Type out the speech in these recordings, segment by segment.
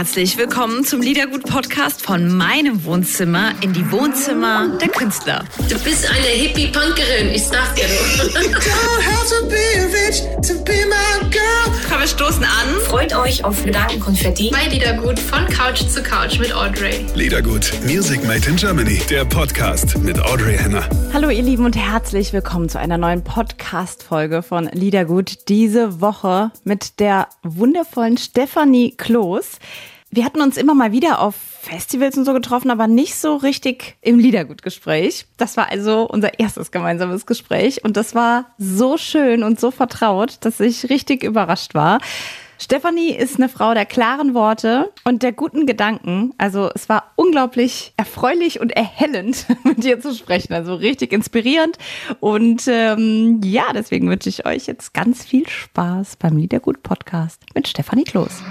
herzlich willkommen zum Liedergut-Podcast von meinem Wohnzimmer in die Wohnzimmer der Künstler. Du bist eine Hippie-Punkerin, ich sag dir Komm, wir stoßen an. Freut euch auf Gedankenkonfetti bei Liedergut von Couch zu Couch mit Audrey. Liedergut, Music Made in Germany, der Podcast mit Audrey Henner. Hallo ihr Lieben und herzlich willkommen zu einer neuen Podcast-Folge von Liedergut. Diese Woche mit der wundervollen Stefanie Kloß. Wir hatten uns immer mal wieder auf Festivals und so getroffen, aber nicht so richtig im Liedergutgespräch. Das war also unser erstes gemeinsames Gespräch und das war so schön und so vertraut, dass ich richtig überrascht war. Stefanie ist eine Frau der klaren Worte und der guten Gedanken. Also es war unglaublich erfreulich und erhellend, mit ihr zu sprechen. Also richtig inspirierend. Und ähm, ja, deswegen wünsche ich euch jetzt ganz viel Spaß beim Liedergut-Podcast mit Stefanie Kloß.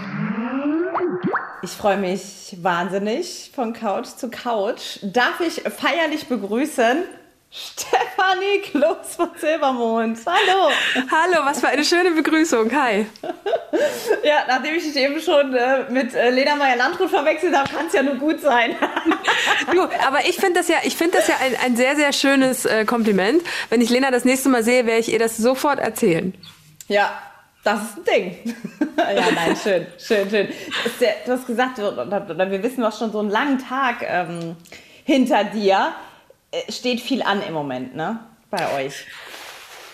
Ich freue mich wahnsinnig von Couch zu Couch. Darf ich feierlich begrüßen Stefanie Kloß von Silbermond. Hallo. Hallo, was für eine schöne Begrüßung. Hi. Ja, nachdem ich dich eben schon äh, mit äh, Lena Meyer-Landrut verwechselt habe, kann es ja nur gut sein. du, aber ich finde das ja, ich finde das ja ein, ein sehr, sehr schönes äh, Kompliment. Wenn ich Lena das nächste Mal sehe, werde ich ihr das sofort erzählen. Ja, das ist ein Ding. ja, nein, schön, schön, schön. Der, du hast gesagt, wir wissen, hast schon so einen langen Tag ähm, hinter dir. Äh, steht viel an im Moment, ne? Bei euch.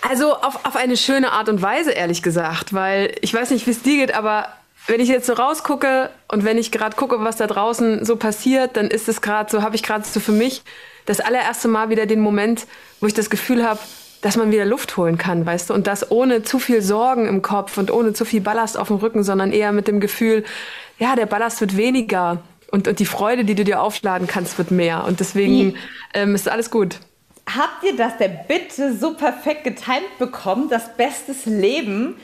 Also auf, auf eine schöne Art und Weise, ehrlich gesagt, weil ich weiß nicht, wie es dir geht, aber wenn ich jetzt so rausgucke und wenn ich gerade gucke, was da draußen so passiert, dann ist es gerade so, habe ich gerade so für mich das allererste Mal wieder den Moment, wo ich das Gefühl habe, dass man wieder Luft holen kann, weißt du, und das ohne zu viel Sorgen im Kopf und ohne zu viel Ballast auf dem Rücken, sondern eher mit dem Gefühl, ja, der Ballast wird weniger und, und die Freude, die du dir aufladen kannst, wird mehr. Und deswegen ähm, ist alles gut. Habt ihr das der Bitte so perfekt getimt bekommen, dass Bestes Leben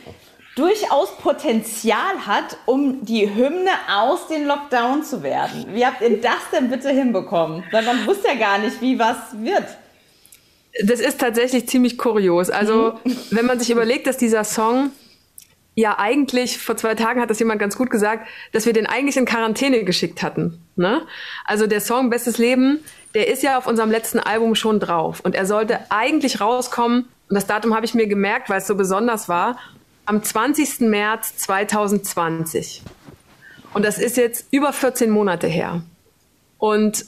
durchaus Potenzial hat, um die Hymne aus den Lockdown zu werden? Wie habt ihr das denn bitte hinbekommen? Weil man wusste ja gar nicht, wie was wird. Das ist tatsächlich ziemlich kurios. Also, mhm. wenn man sich überlegt, dass dieser Song ja eigentlich, vor zwei Tagen hat das jemand ganz gut gesagt, dass wir den eigentlich in Quarantäne geschickt hatten. Ne? Also der Song Bestes Leben, der ist ja auf unserem letzten Album schon drauf. Und er sollte eigentlich rauskommen, und das Datum habe ich mir gemerkt, weil es so besonders war, am 20. März 2020. Und das ist jetzt über 14 Monate her. Und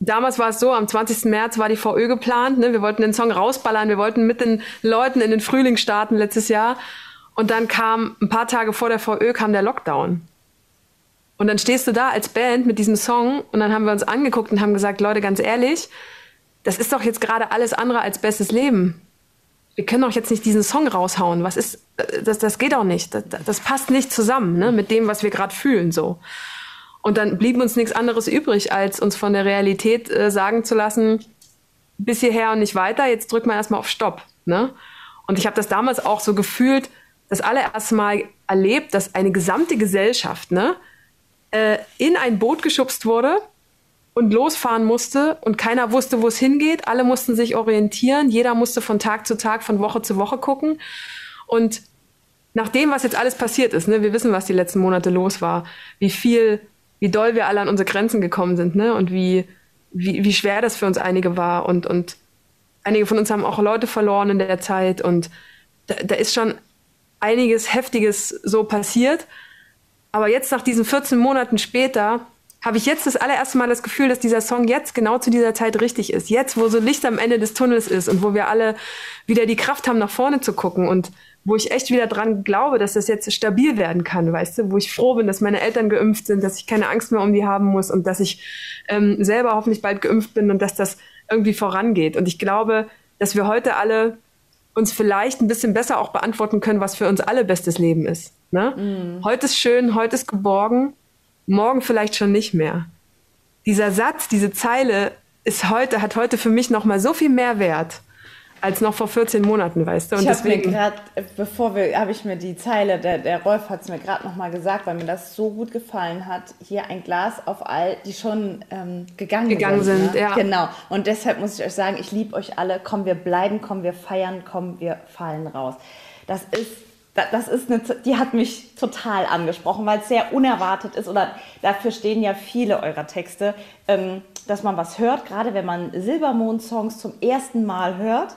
damals war es so, am 20. März war die VÖ geplant. Ne? Wir wollten den Song rausballern, wir wollten mit den Leuten in den Frühling starten letztes Jahr. Und dann kam ein paar Tage vor der VÖ kam der Lockdown. Und dann stehst du da als Band mit diesem Song und dann haben wir uns angeguckt und haben gesagt, Leute, ganz ehrlich, das ist doch jetzt gerade alles andere als bestes Leben. Wir können doch jetzt nicht diesen Song raushauen. Was ist, das, das geht auch nicht. Das, das passt nicht zusammen, ne, mit dem, was wir gerade fühlen, so. Und dann blieb uns nichts anderes übrig, als uns von der Realität äh, sagen zu lassen, bis hierher und nicht weiter, jetzt drücken wir erstmal auf Stopp, ne? Und ich habe das damals auch so gefühlt, das allererste Mal erlebt, dass eine gesamte Gesellschaft ne, äh, in ein Boot geschubst wurde und losfahren musste und keiner wusste, wo es hingeht. Alle mussten sich orientieren. Jeder musste von Tag zu Tag, von Woche zu Woche gucken. Und nach dem, was jetzt alles passiert ist, ne, wir wissen, was die letzten Monate los war, wie viel, wie doll wir alle an unsere Grenzen gekommen sind, ne, und wie, wie, wie schwer das für uns einige war und, und einige von uns haben auch Leute verloren in der Zeit und da, da ist schon einiges Heftiges so passiert. Aber jetzt nach diesen 14 Monaten später habe ich jetzt das allererste Mal das Gefühl, dass dieser Song jetzt genau zu dieser Zeit richtig ist. Jetzt, wo so Licht am Ende des Tunnels ist und wo wir alle wieder die Kraft haben, nach vorne zu gucken und wo ich echt wieder dran glaube, dass das jetzt stabil werden kann, weißt du, wo ich froh bin, dass meine Eltern geimpft sind, dass ich keine Angst mehr um die haben muss und dass ich ähm, selber hoffentlich bald geimpft bin und dass das irgendwie vorangeht. Und ich glaube, dass wir heute alle uns vielleicht ein bisschen besser auch beantworten können, was für uns alle bestes Leben ist. Ne? Mhm. Heute ist schön, heute ist geborgen, morgen vielleicht schon nicht mehr. Dieser Satz, diese Zeile ist heute, hat heute für mich nochmal so viel mehr Wert als noch vor 14 Monaten, weißt du? Und ich habe mir gerade, bevor wir, habe ich mir die Zeile, der, der Rolf hat es mir gerade nochmal gesagt, weil mir das so gut gefallen hat. Hier ein Glas auf all, die schon ähm, gegangen, gegangen sind. sind ne? ja. Genau. Und deshalb muss ich euch sagen, ich liebe euch alle. Komm, wir bleiben, komm, wir feiern, komm, wir fallen raus. Das ist das ist eine, die hat mich total angesprochen, weil es sehr unerwartet ist oder dafür stehen ja viele eurer Texte, ähm, dass man was hört, gerade wenn man Silbermond-Songs zum ersten Mal hört.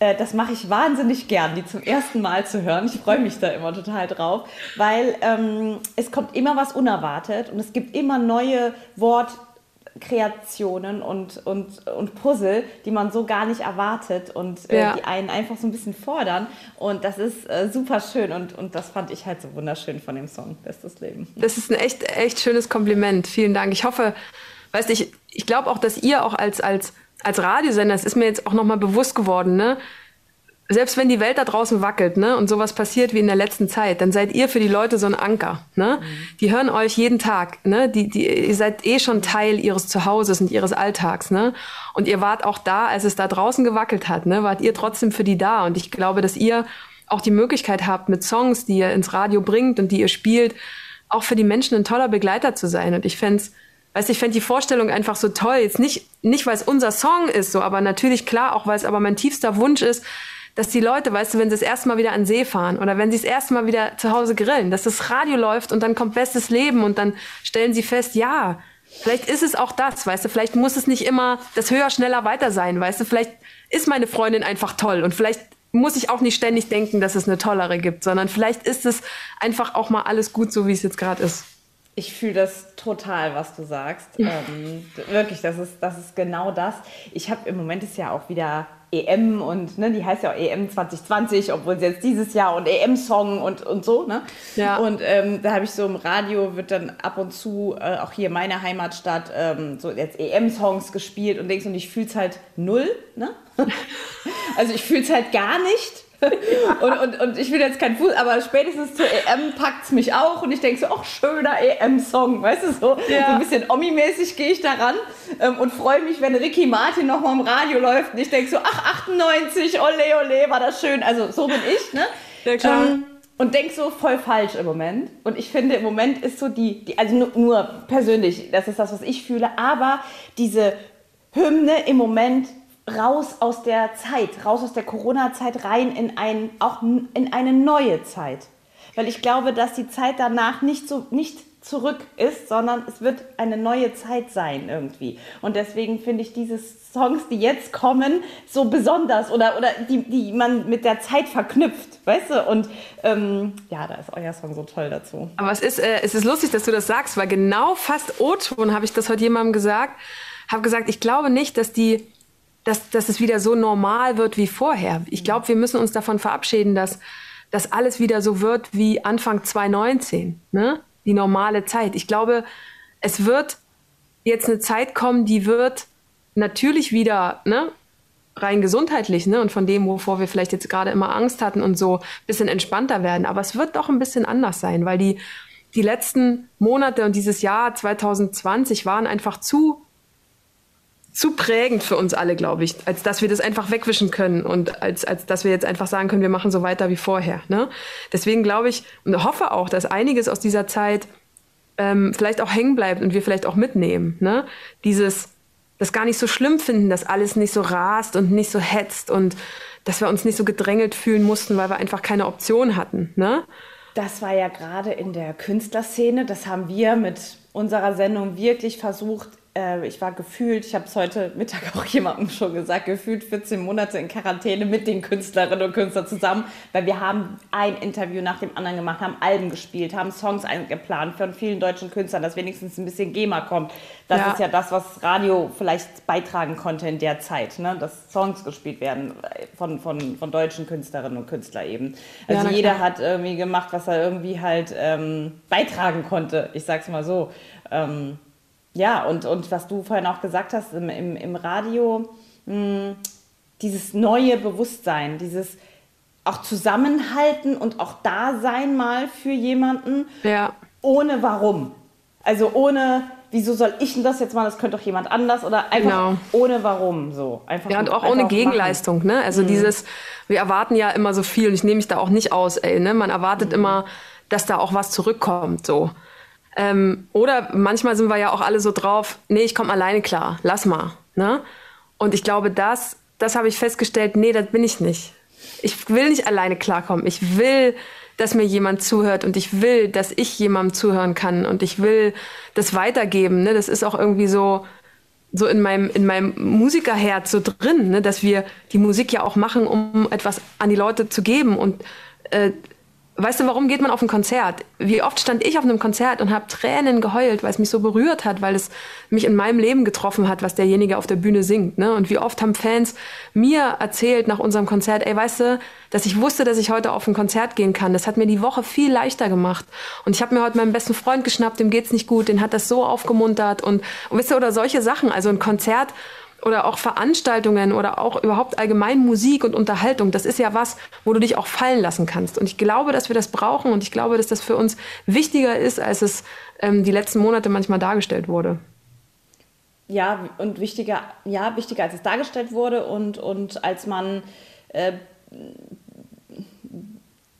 Äh, das mache ich wahnsinnig gern, die zum ersten Mal zu hören. Ich freue mich da immer total drauf, weil ähm, es kommt immer was unerwartet und es gibt immer neue Wort Kreationen und, und, und Puzzle, die man so gar nicht erwartet und äh, ja. die einen einfach so ein bisschen fordern. Und das ist äh, super schön und, und das fand ich halt so wunderschön von dem Song Bestes Leben. Das ist ein echt, echt schönes Kompliment. Vielen Dank. Ich hoffe, weißt du, ich, ich glaube auch, dass ihr auch als, als, als Radiosender, das ist mir jetzt auch nochmal bewusst geworden, ne? Selbst wenn die Welt da draußen wackelt, ne, und sowas passiert wie in der letzten Zeit, dann seid ihr für die Leute so ein Anker, ne? Mhm. Die hören euch jeden Tag, ne? Die, die, ihr seid eh schon Teil ihres Zuhauses und ihres Alltags, ne? Und ihr wart auch da, als es da draußen gewackelt hat, ne? Wart ihr trotzdem für die da? Und ich glaube, dass ihr auch die Möglichkeit habt, mit Songs, die ihr ins Radio bringt und die ihr spielt, auch für die Menschen ein toller Begleiter zu sein. Und ich fände Weißt, ich fände die Vorstellung einfach so toll. Jetzt nicht, nicht weil es unser Song ist, so, aber natürlich klar, auch weil es aber mein tiefster Wunsch ist, dass die Leute, weißt du, wenn sie das erste Mal wieder an See fahren oder wenn sie das erste Mal wieder zu Hause grillen, dass das Radio läuft und dann kommt bestes Leben und dann stellen sie fest, ja, vielleicht ist es auch das, weißt du, vielleicht muss es nicht immer das höher, schneller, weiter sein, weißt du, vielleicht ist meine Freundin einfach toll und vielleicht muss ich auch nicht ständig denken, dass es eine tollere gibt, sondern vielleicht ist es einfach auch mal alles gut, so wie es jetzt gerade ist. Ich fühle das total, was du sagst. ähm, wirklich, das ist, das ist genau das. Ich habe im Moment ist ja auch wieder EM und ne, die heißt ja auch EM 2020, obwohl sie jetzt dieses Jahr und EM-Song und, und so. Ne? Ja. Und ähm, da habe ich so im Radio, wird dann ab und zu, äh, auch hier meine Heimatstadt, ähm, so jetzt EM-Songs gespielt und denkst, und ich fühle es halt null. Ne? also ich fühle es halt gar nicht. Und, und, und ich will jetzt kein Fuß, aber spätestens zur EM packt es mich auch und ich denke so, ach, schöner EM-Song, weißt du, so, ja. so ein bisschen Omi-mäßig gehe ich daran ähm, und freue mich, wenn Ricky Martin nochmal im Radio läuft und ich denke so, ach, 98, ole, ole, war das schön, also so bin ich, ne? Ja, klar. Ähm, und denk so voll falsch im Moment. Und ich finde, im Moment ist so die, die also nur, nur persönlich, das ist das, was ich fühle, aber diese Hymne im Moment raus aus der Zeit, raus aus der Corona-Zeit rein in ein, auch in eine neue Zeit. Weil ich glaube, dass die Zeit danach nicht so, nicht zurück ist, sondern es wird eine neue Zeit sein irgendwie. Und deswegen finde ich diese Songs, die jetzt kommen, so besonders oder, oder die, die man mit der Zeit verknüpft, weißt du? Und ähm, ja, da ist euer Song so toll dazu. Aber es ist, äh, es ist lustig, dass du das sagst, weil genau fast O-Ton habe ich das heute jemandem gesagt, habe gesagt, ich glaube nicht, dass die dass, dass es wieder so normal wird wie vorher. Ich glaube, wir müssen uns davon verabschieden, dass dass alles wieder so wird wie Anfang 2019, ne? die normale Zeit. Ich glaube, es wird jetzt eine Zeit kommen, die wird natürlich wieder ne, rein gesundheitlich ne, und von dem, wovor wir vielleicht jetzt gerade immer Angst hatten und so ein bisschen entspannter werden. Aber es wird doch ein bisschen anders sein, weil die, die letzten Monate und dieses Jahr 2020 waren einfach zu zu prägend für uns alle, glaube ich, als dass wir das einfach wegwischen können und als, als dass wir jetzt einfach sagen können, wir machen so weiter wie vorher. Ne? Deswegen glaube ich und hoffe auch, dass einiges aus dieser Zeit ähm, vielleicht auch hängen bleibt und wir vielleicht auch mitnehmen. Ne? Dieses, das gar nicht so schlimm finden, dass alles nicht so rast und nicht so hetzt und dass wir uns nicht so gedrängelt fühlen mussten, weil wir einfach keine Option hatten. Ne? Das war ja gerade in der Künstlerszene, das haben wir mit unserer Sendung wirklich versucht, äh, ich war gefühlt, ich habe es heute Mittag auch jemandem schon gesagt, gefühlt 14 Monate in Quarantäne mit den Künstlerinnen und Künstlern zusammen, weil wir haben ein Interview nach dem anderen gemacht, haben Alben gespielt, haben Songs eingeplant von vielen deutschen Künstlern, dass wenigstens ein bisschen GEMA kommt. Das ja. ist ja das, was Radio vielleicht beitragen konnte in der Zeit, ne? dass Songs gespielt werden von, von, von deutschen Künstlerinnen und Künstlern eben. Also ja, jeder hat irgendwie gemacht, was er irgendwie halt ähm, beitragen konnte, ich sag's mal so. Ähm, ja, und, und was du vorhin auch gesagt hast im, im, im Radio, mh, hm, dieses neue Bewusstsein, dieses auch Zusammenhalten und auch Dasein mal für jemanden, ja. ohne warum. Also ohne, wieso soll ich denn das jetzt mal, das könnte doch jemand anders oder einfach genau. ohne warum so. Einfach ja, und auch ohne Gegenleistung, machen. ne? Also mhm. dieses, wir erwarten ja immer so viel und ich nehme mich da auch nicht aus, ey, ne? Man erwartet mhm. immer, dass da auch was zurückkommt, so. Ähm, oder manchmal sind wir ja auch alle so drauf, nee, ich komme alleine klar, lass mal. Ne? Und ich glaube, das, das habe ich festgestellt, nee, das bin ich nicht. Ich will nicht alleine klarkommen. Ich will dass mir jemand zuhört und ich will, dass ich jemandem zuhören kann und ich will das weitergeben. Ne? Das ist auch irgendwie so, so in meinem, in meinem Musikerherz so drin, ne? dass wir die Musik ja auch machen, um etwas an die Leute zu geben und äh, Weißt du, warum geht man auf ein Konzert? Wie oft stand ich auf einem Konzert und habe Tränen geheult, weil es mich so berührt hat, weil es mich in meinem Leben getroffen hat, was derjenige auf der Bühne singt. Ne? Und wie oft haben Fans mir erzählt nach unserem Konzert, ey, weißt du, dass ich wusste, dass ich heute auf ein Konzert gehen kann. Das hat mir die Woche viel leichter gemacht. Und ich habe mir heute meinen besten Freund geschnappt, dem geht's nicht gut, den hat das so aufgemuntert und, und wisst ihr, oder solche Sachen. Also ein Konzert oder auch Veranstaltungen oder auch überhaupt allgemein Musik und Unterhaltung, das ist ja was, wo du dich auch fallen lassen kannst. Und ich glaube, dass wir das brauchen und ich glaube, dass das für uns wichtiger ist, als es ähm, die letzten Monate manchmal dargestellt wurde. Ja, und wichtiger, ja, wichtiger als es dargestellt wurde und, und als man äh,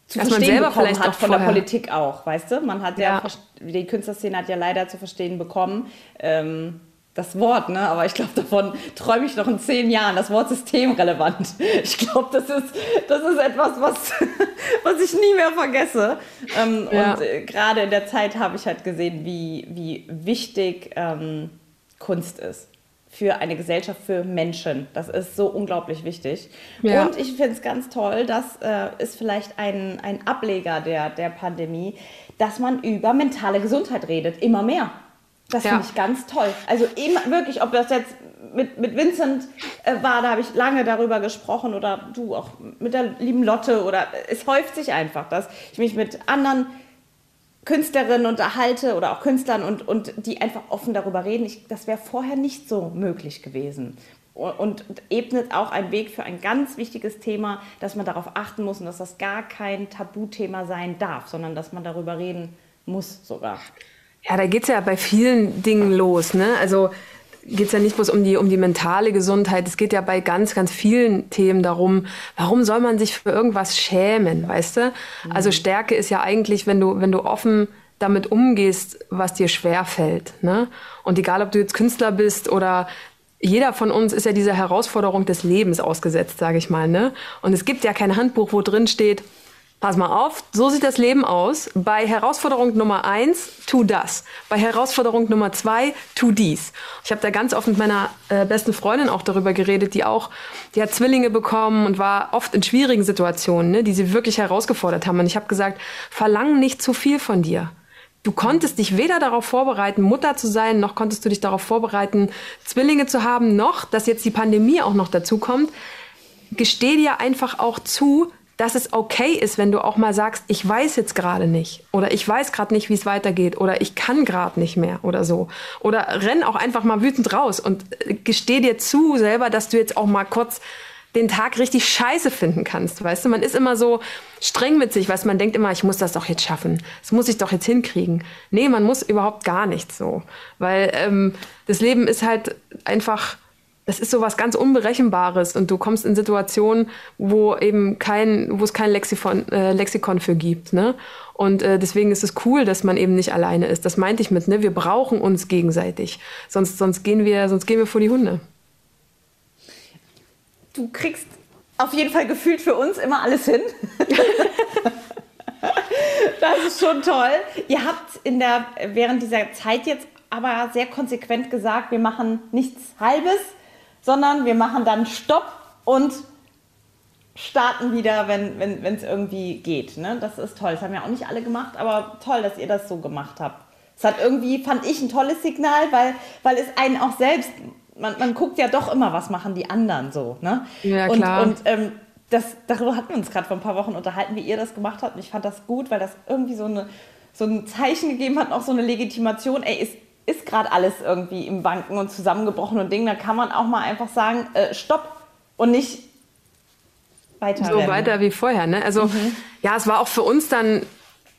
zu als verstehen man bekommen hat von vorher. der Politik auch, weißt du? Man hat ja, ja die Künstlerszene hat ja leider zu verstehen bekommen, ähm, das Wort, ne? aber ich glaube, davon träume ich noch in zehn Jahren. Das Wort systemrelevant. Ich glaube, das ist, das ist etwas, was, was ich nie mehr vergesse. Ähm, ja. Und äh, gerade in der Zeit habe ich halt gesehen, wie, wie wichtig ähm, Kunst ist für eine Gesellschaft, für Menschen. Das ist so unglaublich wichtig. Ja. Und ich finde es ganz toll, das äh, ist vielleicht ein, ein Ableger der, der Pandemie, dass man über mentale Gesundheit redet, immer mehr. Das ja. finde ich ganz toll. Also immer, wirklich, ob das jetzt mit, mit Vincent äh, war, da habe ich lange darüber gesprochen oder du auch mit der lieben Lotte oder es häuft sich einfach, dass ich mich mit anderen Künstlerinnen unterhalte oder auch Künstlern und, und die einfach offen darüber reden. Ich, das wäre vorher nicht so möglich gewesen. Und, und ebnet auch einen Weg für ein ganz wichtiges Thema, dass man darauf achten muss und dass das gar kein Tabuthema sein darf, sondern dass man darüber reden muss sogar. Ja, da geht's ja bei vielen Dingen los. Ne? Also geht's ja nicht bloß um die, um die mentale Gesundheit. Es geht ja bei ganz, ganz vielen Themen darum, warum soll man sich für irgendwas schämen, weißt du? Also mhm. Stärke ist ja eigentlich, wenn du, wenn du offen damit umgehst, was dir schwer fällt. Ne? Und egal, ob du jetzt Künstler bist oder jeder von uns ist ja dieser Herausforderung des Lebens ausgesetzt, sage ich mal. Ne? Und es gibt ja kein Handbuch, wo drin steht, Pass mal auf, so sieht das Leben aus. Bei Herausforderung Nummer eins, tu das. Bei Herausforderung Nummer zwei, tu dies. Ich habe da ganz oft mit meiner äh, besten Freundin auch darüber geredet, die auch, die hat Zwillinge bekommen und war oft in schwierigen Situationen, ne, die sie wirklich herausgefordert haben. Und ich habe gesagt, verlang nicht zu viel von dir. Du konntest dich weder darauf vorbereiten, Mutter zu sein, noch konntest du dich darauf vorbereiten, Zwillinge zu haben, noch, dass jetzt die Pandemie auch noch dazu kommt. Gesteh dir einfach auch zu, dass es okay ist, wenn du auch mal sagst, ich weiß jetzt gerade nicht oder ich weiß gerade nicht, wie es weitergeht oder ich kann gerade nicht mehr oder so. Oder renn auch einfach mal wütend raus und äh, gesteh dir zu selber, dass du jetzt auch mal kurz den Tag richtig scheiße finden kannst. Weißt du, man ist immer so streng mit sich, weil man denkt immer, ich muss das doch jetzt schaffen. Das muss ich doch jetzt hinkriegen. Nee, man muss überhaupt gar nichts so. Weil ähm, das Leben ist halt einfach das ist so was ganz Unberechenbares und du kommst in Situationen, wo eben kein, wo es kein Lexikon, äh, Lexikon für gibt. Ne? Und äh, deswegen ist es cool, dass man eben nicht alleine ist. Das meinte ich mit, ne? Wir brauchen uns gegenseitig. Sonst, sonst gehen wir, sonst gehen wir vor die Hunde. Du kriegst auf jeden Fall gefühlt für uns immer alles hin. das ist schon toll. Ihr habt in der, während dieser Zeit jetzt aber sehr konsequent gesagt, wir machen nichts Halbes, sondern wir machen dann Stopp und starten wieder, wenn es wenn, irgendwie geht. Ne? Das ist toll. Das haben ja auch nicht alle gemacht, aber toll, dass ihr das so gemacht habt. Es hat irgendwie, fand ich, ein tolles Signal, weil, weil es einen auch selbst, man, man guckt ja doch immer, was machen die anderen so. Ne? Ja, klar. Und, und ähm, das, darüber hatten wir uns gerade vor ein paar Wochen unterhalten, wie ihr das gemacht habt. Und ich fand das gut, weil das irgendwie so, eine, so ein Zeichen gegeben hat, auch so eine Legitimation. Ey, ist ist gerade alles irgendwie im Wanken und zusammengebrochen und Ding, da kann man auch mal einfach sagen, äh, stopp und nicht weiter. So weiter wie vorher, ne? Also mhm. ja, es war auch für uns dann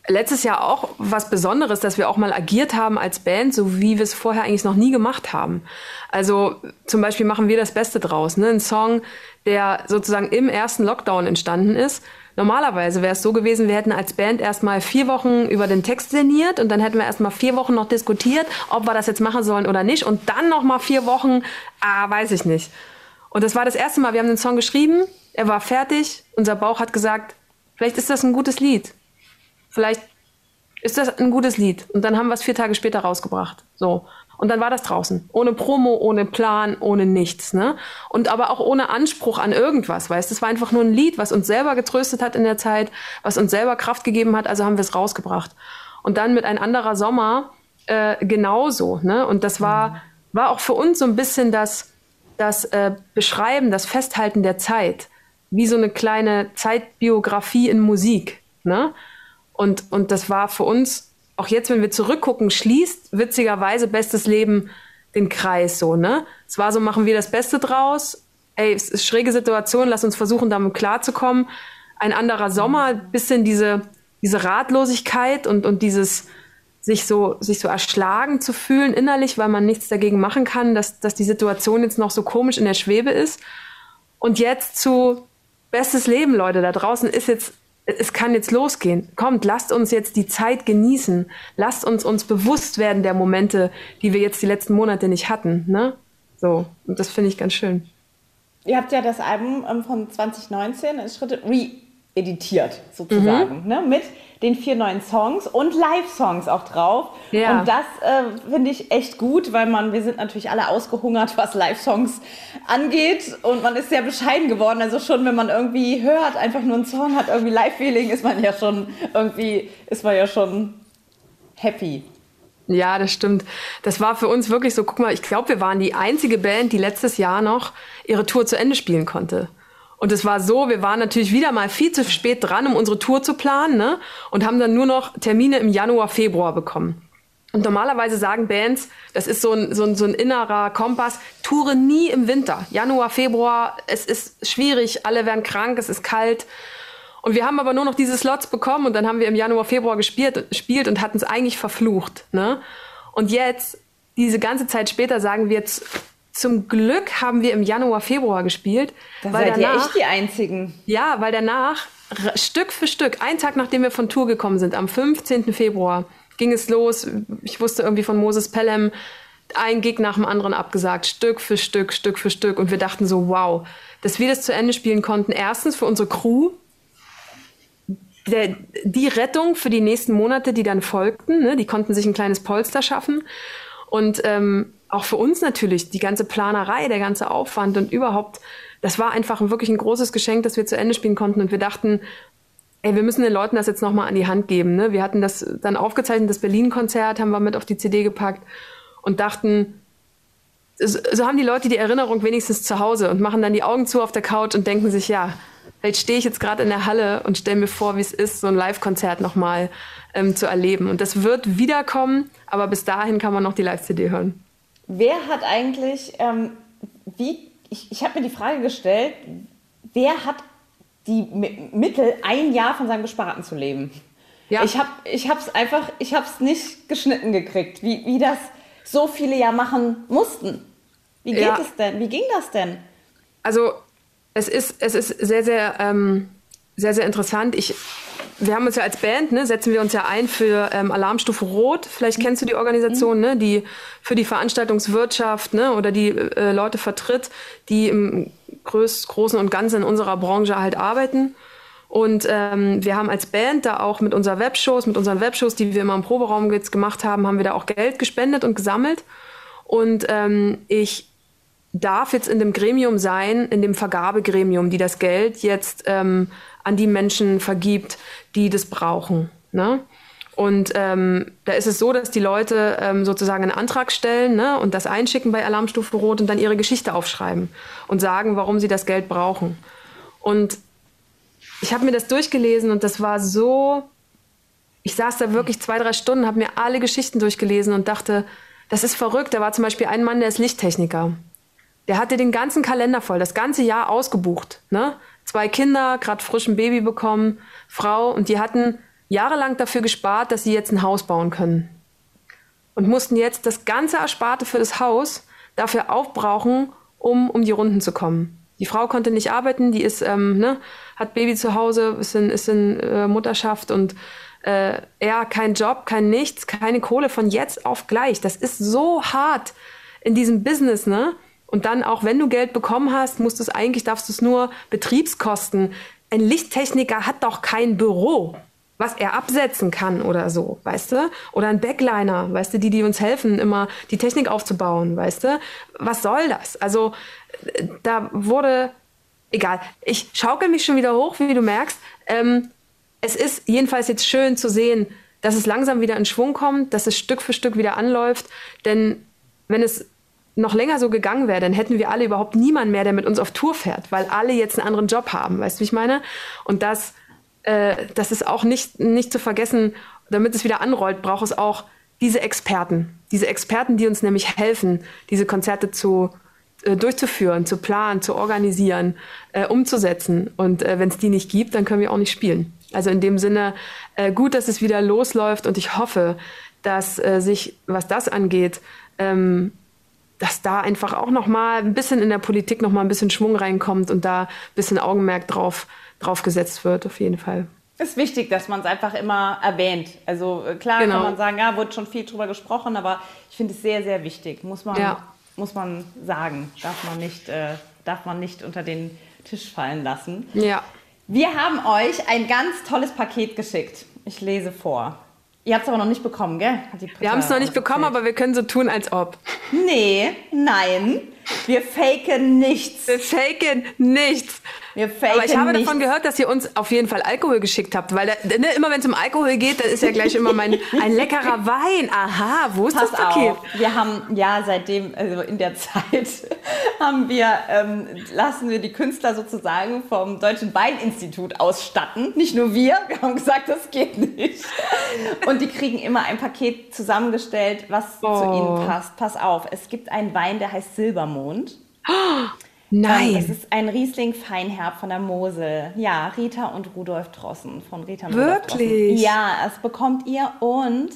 letztes Jahr auch was Besonderes, dass wir auch mal agiert haben als Band, so wie wir es vorher eigentlich noch nie gemacht haben. Also zum Beispiel machen wir das Beste draus, ne? Ein Song, der sozusagen im ersten Lockdown entstanden ist Normalerweise wäre es so gewesen, wir hätten als Band erstmal vier Wochen über den Text sinniert und dann hätten wir erstmal vier Wochen noch diskutiert, ob wir das jetzt machen sollen oder nicht und dann nochmal vier Wochen, ah, weiß ich nicht. Und das war das erste Mal, wir haben den Song geschrieben, er war fertig, unser Bauch hat gesagt, vielleicht ist das ein gutes Lied. Vielleicht ist das ein gutes Lied. Und dann haben wir es vier Tage später rausgebracht. So. Und dann war das draußen. Ohne Promo, ohne Plan, ohne nichts. Ne? Und aber auch ohne Anspruch an irgendwas, weißt Es war einfach nur ein Lied, was uns selber getröstet hat in der Zeit, was uns selber Kraft gegeben hat, also haben wir es rausgebracht. Und dann mit ein anderer Sommer äh, genauso. Ne? Und das war, war auch für uns so ein bisschen das, das äh, Beschreiben, das Festhalten der Zeit. Wie so eine kleine Zeitbiografie in Musik. Ne? Und, und das war für uns auch jetzt, wenn wir zurückgucken, schließt witzigerweise Bestes Leben den Kreis so, ne? Es war so, machen wir das Beste draus. Ey, es ist schräge Situation, lass uns versuchen, damit klarzukommen. Ein anderer Sommer, bisschen diese, diese Ratlosigkeit und, und dieses sich so, sich so erschlagen zu fühlen innerlich, weil man nichts dagegen machen kann, dass, dass die Situation jetzt noch so komisch in der Schwebe ist. Und jetzt zu Bestes Leben, Leute, da draußen ist jetzt es kann jetzt losgehen. Kommt, lasst uns jetzt die Zeit genießen. Lasst uns uns bewusst werden der Momente, die wir jetzt die letzten Monate nicht hatten. Ne? So, und das finde ich ganz schön. Ihr habt ja das Album ähm, von 2019 in Schritte re-editiert, sozusagen, mhm. ne? mit den vier neuen Songs und Live-Songs auch drauf. Ja. Und das äh, finde ich echt gut, weil man, wir sind natürlich alle ausgehungert, was Live-Songs angeht. Und man ist sehr bescheiden geworden. Also schon, wenn man irgendwie hört, einfach nur einen Song hat, irgendwie Live-Feeling, ist man ja schon irgendwie, ist man ja schon happy. Ja, das stimmt. Das war für uns wirklich so, guck mal, ich glaube, wir waren die einzige Band, die letztes Jahr noch ihre Tour zu Ende spielen konnte. Und es war so, wir waren natürlich wieder mal viel zu spät dran, um unsere Tour zu planen, ne? Und haben dann nur noch Termine im Januar, Februar bekommen. Und normalerweise sagen Bands, das ist so ein, so ein, so ein innerer Kompass, Toure nie im Winter. Januar, Februar, es ist schwierig, alle werden krank, es ist kalt. Und wir haben aber nur noch diese Slots bekommen und dann haben wir im Januar, Februar gespielt, gespielt und hatten es eigentlich verflucht. Ne? Und jetzt, diese ganze Zeit später, sagen wir jetzt, zum Glück haben wir im Januar, Februar gespielt. Da weil seid danach, ihr echt die Einzigen. Ja, weil danach, Stück für Stück, einen Tag nachdem wir von Tour gekommen sind, am 15. Februar, ging es los. Ich wusste irgendwie von Moses Pelham, ein Gig nach dem anderen abgesagt, Stück für Stück, Stück für Stück. Und wir dachten so, wow, dass wir das zu Ende spielen konnten. Erstens für unsere Crew, der, die Rettung für die nächsten Monate, die dann folgten. Ne? Die konnten sich ein kleines Polster schaffen. Und ähm, auch für uns natürlich, die ganze Planerei, der ganze Aufwand und überhaupt, das war einfach wirklich ein großes Geschenk, dass wir zu Ende spielen konnten. Und wir dachten, ey, wir müssen den Leuten das jetzt nochmal an die Hand geben. Ne? Wir hatten das dann aufgezeichnet, das Berlin-Konzert haben wir mit auf die CD gepackt und dachten, so haben die Leute die Erinnerung wenigstens zu Hause und machen dann die Augen zu auf der Couch und denken sich, ja, vielleicht stehe ich jetzt gerade in der Halle und stelle mir vor, wie es ist, so ein Live-Konzert nochmal ähm, zu erleben. Und das wird wiederkommen, aber bis dahin kann man noch die Live-CD hören. Wer hat eigentlich, ähm, wie, ich, ich habe mir die Frage gestellt, wer hat die M Mittel, ein Jahr von seinem Gesparten zu leben? Ja. Ich habe es einfach, ich habe es nicht geschnitten gekriegt, wie, wie das so viele ja machen mussten. Wie geht ja. es denn? Wie ging das denn? Also es ist, es ist sehr, sehr, ähm, sehr, sehr interessant. Ich wir haben uns ja als Band, ne, setzen wir uns ja ein für ähm, Alarmstufe Rot. Vielleicht kennst du die Organisation, ne, die für die Veranstaltungswirtschaft ne, oder die äh, Leute vertritt, die im Groß, Großen und Ganzen in unserer Branche halt arbeiten. Und ähm, wir haben als Band da auch mit unseren Webshows, mit unseren Webshows, die wir immer im Proberaum jetzt gemacht haben, haben wir da auch Geld gespendet und gesammelt. Und ähm, ich darf jetzt in dem Gremium sein, in dem Vergabegremium, die das Geld jetzt ähm, an die Menschen vergibt, die das brauchen. Ne? Und ähm, da ist es so, dass die Leute ähm, sozusagen einen Antrag stellen ne, und das einschicken bei Alarmstufe Rot und dann ihre Geschichte aufschreiben und sagen, warum sie das Geld brauchen. Und ich habe mir das durchgelesen und das war so, ich saß da wirklich zwei, drei Stunden, habe mir alle Geschichten durchgelesen und dachte, das ist verrückt. Da war zum Beispiel ein Mann, der ist Lichttechniker. Der hatte den ganzen Kalender voll, das ganze Jahr ausgebucht. Ne? zwei Kinder, gerade frisch ein Baby bekommen, Frau, und die hatten jahrelang dafür gespart, dass sie jetzt ein Haus bauen können. Und mussten jetzt das ganze Ersparte für das Haus dafür aufbrauchen, um um die Runden zu kommen. Die Frau konnte nicht arbeiten, die ist, ähm, ne, hat Baby zu Hause, ist in, ist in äh, Mutterschaft und äh, er kein Job, kein Nichts, keine Kohle von jetzt auf gleich. Das ist so hart in diesem Business, ne? Und dann auch, wenn du Geld bekommen hast, musst du es eigentlich, darfst du es nur Betriebskosten. Ein Lichttechniker hat doch kein Büro. was er absetzen kann oder so, weißt du? Oder ein Backliner, weißt du, die, die uns helfen, immer die Technik aufzubauen, weißt du? Was soll das? Also da wurde, egal, ich schaukel mich schon wieder hoch, wie du merkst. Ähm, es ist jedenfalls jetzt schön zu sehen, dass es langsam wieder in Schwung kommt, dass es Stück für Stück wieder anläuft. Denn wenn es noch länger so gegangen wäre, dann hätten wir alle überhaupt niemanden mehr, der mit uns auf Tour fährt, weil alle jetzt einen anderen Job haben. Weißt du, wie ich meine? Und das äh, das ist auch nicht, nicht zu vergessen, damit es wieder anrollt, braucht es auch diese Experten. Diese Experten, die uns nämlich helfen, diese Konzerte zu, äh, durchzuführen, zu planen, zu organisieren, äh, umzusetzen. Und äh, wenn es die nicht gibt, dann können wir auch nicht spielen. Also in dem Sinne, äh, gut, dass es wieder losläuft und ich hoffe, dass äh, sich, was das angeht, ähm, dass da einfach auch noch mal ein bisschen in der Politik noch mal ein bisschen Schwung reinkommt und da ein bisschen Augenmerk drauf drauf gesetzt wird, auf jeden Fall. Es ist wichtig, dass man es einfach immer erwähnt. Also äh, klar genau. kann man sagen, ja, wurde schon viel drüber gesprochen, aber ich finde es sehr, sehr wichtig. Muss man, ja. muss man sagen. Darf man, nicht, äh, darf man nicht unter den Tisch fallen lassen. Ja. Wir haben euch ein ganz tolles Paket geschickt. Ich lese vor. Ihr habt es aber noch nicht bekommen, gell? wir haben es noch nicht bekommen, aber wir können so tun, als ob. Nee, nein. Wir faken nichts. Wir faken nichts. Wir faken Aber ich habe nichts. davon gehört, dass ihr uns auf jeden Fall Alkohol geschickt habt, weil da, ne, immer wenn es um Alkohol geht, dann ist ja gleich immer mein ein leckerer Wein. Aha, wo ist Pass das Paket? Auf. Wir haben ja seitdem, also in der Zeit, haben wir ähm, lassen wir die Künstler sozusagen vom Deutschen Weininstitut ausstatten. Nicht nur wir, wir haben gesagt, das geht nicht. Und die kriegen immer ein Paket zusammengestellt, was Oh. zu ihnen passt. Pass auf, es gibt einen Wein, der heißt Silbermond. Nein. Es ist ein Riesling Feinherb von der Mosel. Ja, Rita und Rudolf Drossen von Rita und. Wirklich? Ja, das bekommt ihr und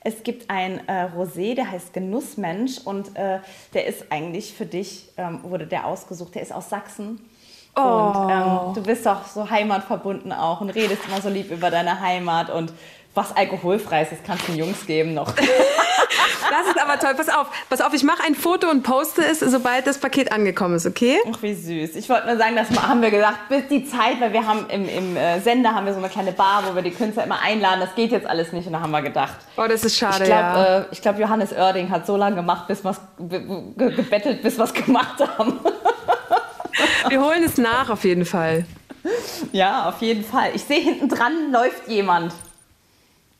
es gibt ein äh, Rosé, der heißt Genussmensch und äh, der ist eigentlich für dich, ähm, wurde der ausgesucht, der ist aus Sachsen. Oh. Und ähm, du bist doch so heimatverbunden auch und redest immer so lieb über deine Heimat und was alkoholfreies, das kannst du den Jungs geben noch. Das ist aber toll. Pass auf, pass auf, ich mache ein Foto und poste es, sobald das Paket angekommen ist, okay? Ach, wie süß. Ich wollte nur sagen, das haben wir gesagt, bis die Zeit, weil wir haben im, im äh, Sender haben wir so eine kleine Bar, wo wir die Künstler immer einladen. Das geht jetzt alles nicht und da haben wir gedacht. Oh, das ist schade, Ich glaube, ja. äh, ich glaub, Johannes Oerding hat so lange gemacht, bis wir's ge ge gebettelt, bis wir es gemacht haben. Wir holen es nach auf jeden Fall. ja, auf jeden Fall. Ich sehe hinten dran läuft jemand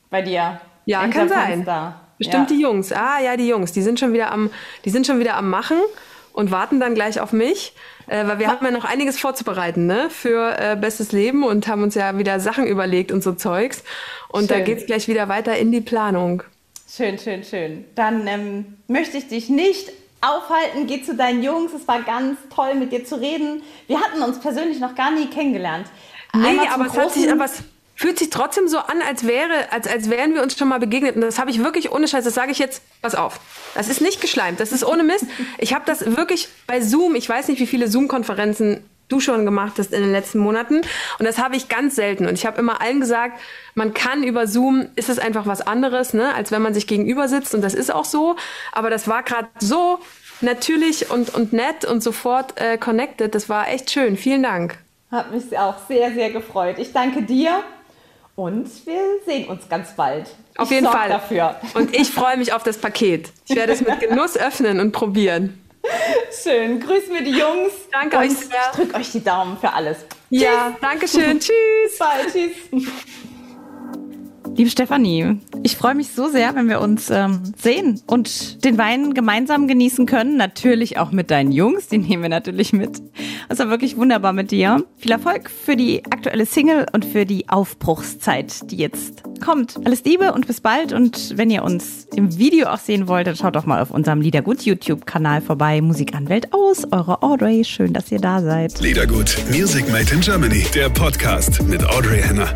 bei dir. Ja, kann sein. Fenster. Bestimmt ja. die Jungs. Ah, ja, die Jungs. Die sind schon wieder am, die sind schon wieder am Machen und warten dann gleich auf mich, äh, weil wir haben ja noch einiges vorzubereiten, ne, für äh, bestes Leben und haben uns ja wieder Sachen überlegt und so Zeugs. Und da Schön. geht's gleich wieder weiter in die Planung. Schön, schön, schön. Dann ähm, möchte ich dich nicht aufhalten. Geh zu deinen Jungs. Es war ganz toll, mit dir zu reden. Wir hatten uns persönlich noch gar nie kennengelernt. Nee, Einmal zum aber es, hat sich, aber es fühlt sich trotzdem so an, als wäre, als, als wären wir uns schon mal begegnet. Und das habe ich wirklich ohne Scheiß, das sage ich jetzt, pass auf. Das ist nicht geschleimt, das ist ohne Mist. Ich habe das wirklich bei Zoom, ich weiß nicht, wie viele Zoom-Konferenzen du schon gemacht hast in den letzten Monaten. Und das habe ich ganz selten. Und ich habe immer allen gesagt, man kann über Zoom, ist es einfach was anderes, ne, als wenn man sich gegenüber sitzt. Und das ist auch so. Aber das war gerade so natürlich und, und nett und sofort äh, connected. Das war echt schön. Vielen Dank. Hat mich auch sehr, sehr gefreut. Ich danke dir und wir sehen uns ganz bald. Auf ich jeden Fall. dafür. Und ich freue mich auf das Paket. Ich werde es mit Genuss öffnen und probieren. Schön. Grüß mir die Jungs. Danke euch sehr. Ich drücke euch die Daumen für alles. Ja, danke schön. Tschüss. Bis bald. Tschüss. Liebe Stefanie, ich freue mich so sehr, wenn wir uns ähm, sehen und den Wein gemeinsam genießen können. Natürlich auch mit deinen Jungs, die nehmen wir natürlich mit. Es war wirklich wunderbar mit dir. Viel Erfolg für die aktuelle Single und für die Aufbruchszeit, die jetzt kommt. Alles Liebe und bis bald. Und wenn ihr uns im Video auch sehen wollt, dann schaut doch mal auf unserem Liedergut YouTube-Kanal vorbei. Musikanwält aus, eure Audrey. Schön, dass ihr da seid. Liedergut, Music Made in Germany, der Podcast mit Audrey Henner.